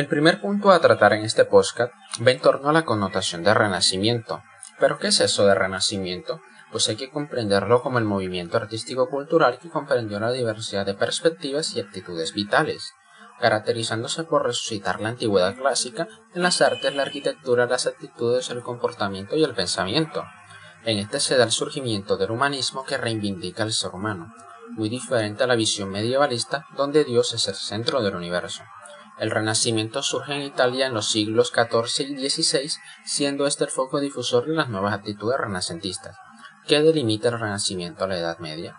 El primer punto a tratar en este podcast va en torno a la connotación de renacimiento. ¿Pero qué es eso de renacimiento? Pues hay que comprenderlo como el movimiento artístico-cultural que comprendió la diversidad de perspectivas y actitudes vitales, caracterizándose por resucitar la antigüedad clásica en las artes, la arquitectura, las actitudes, el comportamiento y el pensamiento. En este se da el surgimiento del humanismo que reivindica al ser humano, muy diferente a la visión medievalista donde Dios es el centro del universo. El Renacimiento surge en Italia en los siglos XIV y XVI, siendo este el foco difusor de las nuevas actitudes renacentistas. ¿Qué delimita el Renacimiento a la Edad Media?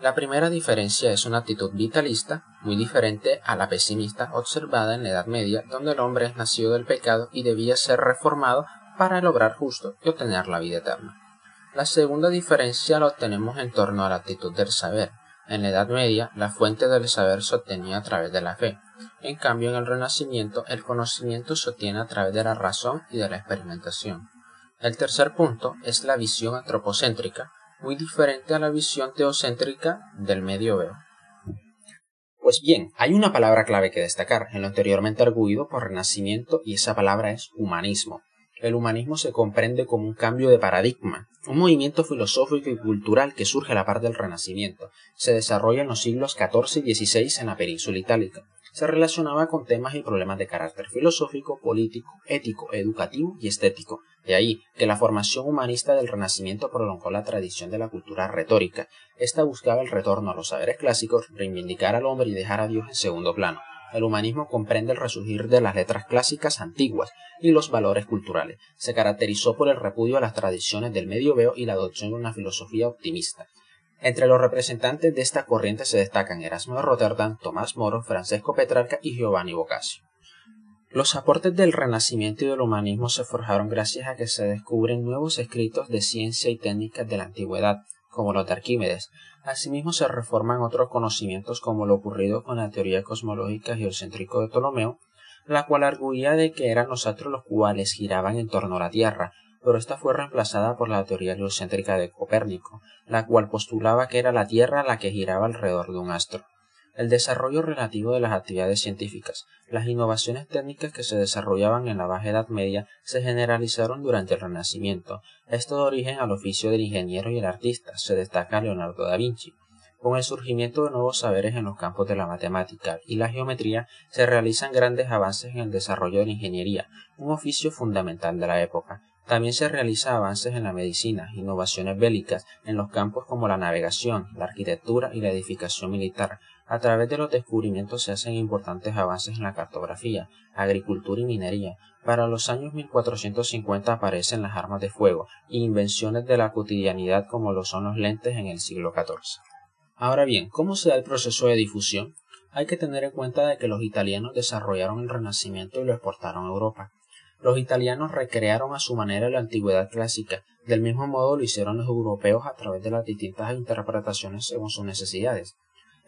La primera diferencia es una actitud vitalista, muy diferente a la pesimista observada en la Edad Media, donde el hombre es nacido del pecado y debía ser reformado para lograr justo y obtener la vida eterna. La segunda diferencia la obtenemos en torno a la actitud del saber. En la Edad Media, la fuente del saber se obtenía a través de la fe, en cambio, en el Renacimiento, el conocimiento se obtiene a través de la razón y de la experimentación. El tercer punto es la visión antropocéntrica, muy diferente a la visión teocéntrica del medioevo. Pues bien, hay una palabra clave que destacar en lo anteriormente arguido por Renacimiento y esa palabra es humanismo. El humanismo se comprende como un cambio de paradigma, un movimiento filosófico y cultural que surge a la par del Renacimiento. Se desarrolla en los siglos XIV y XVI en la península itálica se relacionaba con temas y problemas de carácter filosófico, político, ético, educativo y estético. De ahí que la formación humanista del Renacimiento prolongó la tradición de la cultura retórica. Esta buscaba el retorno a los saberes clásicos, reivindicar al hombre y dejar a Dios en segundo plano. El humanismo comprende el resurgir de las letras clásicas antiguas y los valores culturales. Se caracterizó por el repudio a las tradiciones del medioveo y la adopción de una filosofía optimista. Entre los representantes de esta corriente se destacan Erasmo de Rotterdam, Tomás Moro, Francesco Petrarca y Giovanni Boccaccio. Los aportes del Renacimiento y del humanismo se forjaron gracias a que se descubren nuevos escritos de ciencia y técnicas de la antigüedad, como los de Arquímedes. Asimismo se reforman otros conocimientos como lo ocurrido con la teoría cosmológica geocéntrico de Ptolomeo, la cual arguía de que eran los astros los cuales giraban en torno a la Tierra, pero esta fue reemplazada por la teoría geocéntrica de Copérnico, la cual postulaba que era la Tierra la que giraba alrededor de un astro. El desarrollo relativo de las actividades científicas, las innovaciones técnicas que se desarrollaban en la Baja Edad Media se generalizaron durante el Renacimiento. Esto da origen al oficio del ingeniero y el artista, se destaca Leonardo da Vinci. Con el surgimiento de nuevos saberes en los campos de la matemática y la geometría se realizan grandes avances en el desarrollo de la ingeniería, un oficio fundamental de la época. También se realizan avances en la medicina, innovaciones bélicas en los campos como la navegación, la arquitectura y la edificación militar. A través de los descubrimientos se hacen importantes avances en la cartografía, agricultura y minería. Para los años 1450 aparecen las armas de fuego e invenciones de la cotidianidad como lo son los lentes en el siglo XIV. Ahora bien, ¿cómo se da el proceso de difusión? Hay que tener en cuenta de que los italianos desarrollaron el Renacimiento y lo exportaron a Europa. Los italianos recrearon a su manera la antigüedad clásica, del mismo modo lo hicieron los europeos a través de las distintas interpretaciones según sus necesidades.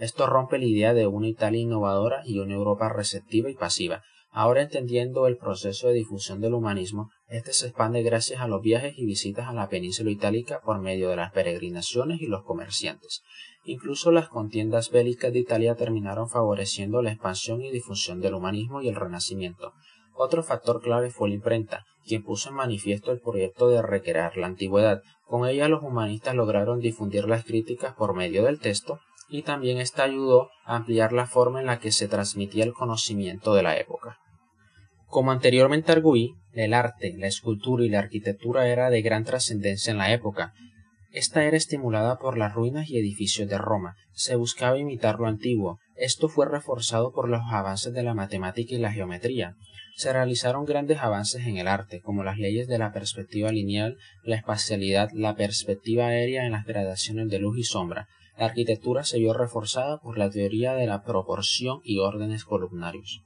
Esto rompe la idea de una Italia innovadora y una Europa receptiva y pasiva. Ahora entendiendo el proceso de difusión del humanismo, este se expande gracias a los viajes y visitas a la península itálica por medio de las peregrinaciones y los comerciantes. Incluso las contiendas bélicas de Italia terminaron favoreciendo la expansión y difusión del humanismo y el renacimiento. Otro factor clave fue la imprenta, quien puso en manifiesto el proyecto de recrear la antigüedad. Con ella los humanistas lograron difundir las críticas por medio del texto y también esta ayudó a ampliar la forma en la que se transmitía el conocimiento de la época. Como anteriormente arguí, el arte, la escultura y la arquitectura era de gran trascendencia en la época. Esta era estimulada por las ruinas y edificios de Roma. Se buscaba imitar lo antiguo. Esto fue reforzado por los avances de la matemática y la geometría se realizaron grandes avances en el arte, como las leyes de la perspectiva lineal, la espacialidad, la perspectiva aérea en las gradaciones de luz y sombra. La arquitectura se vio reforzada por la teoría de la proporción y órdenes columnarios.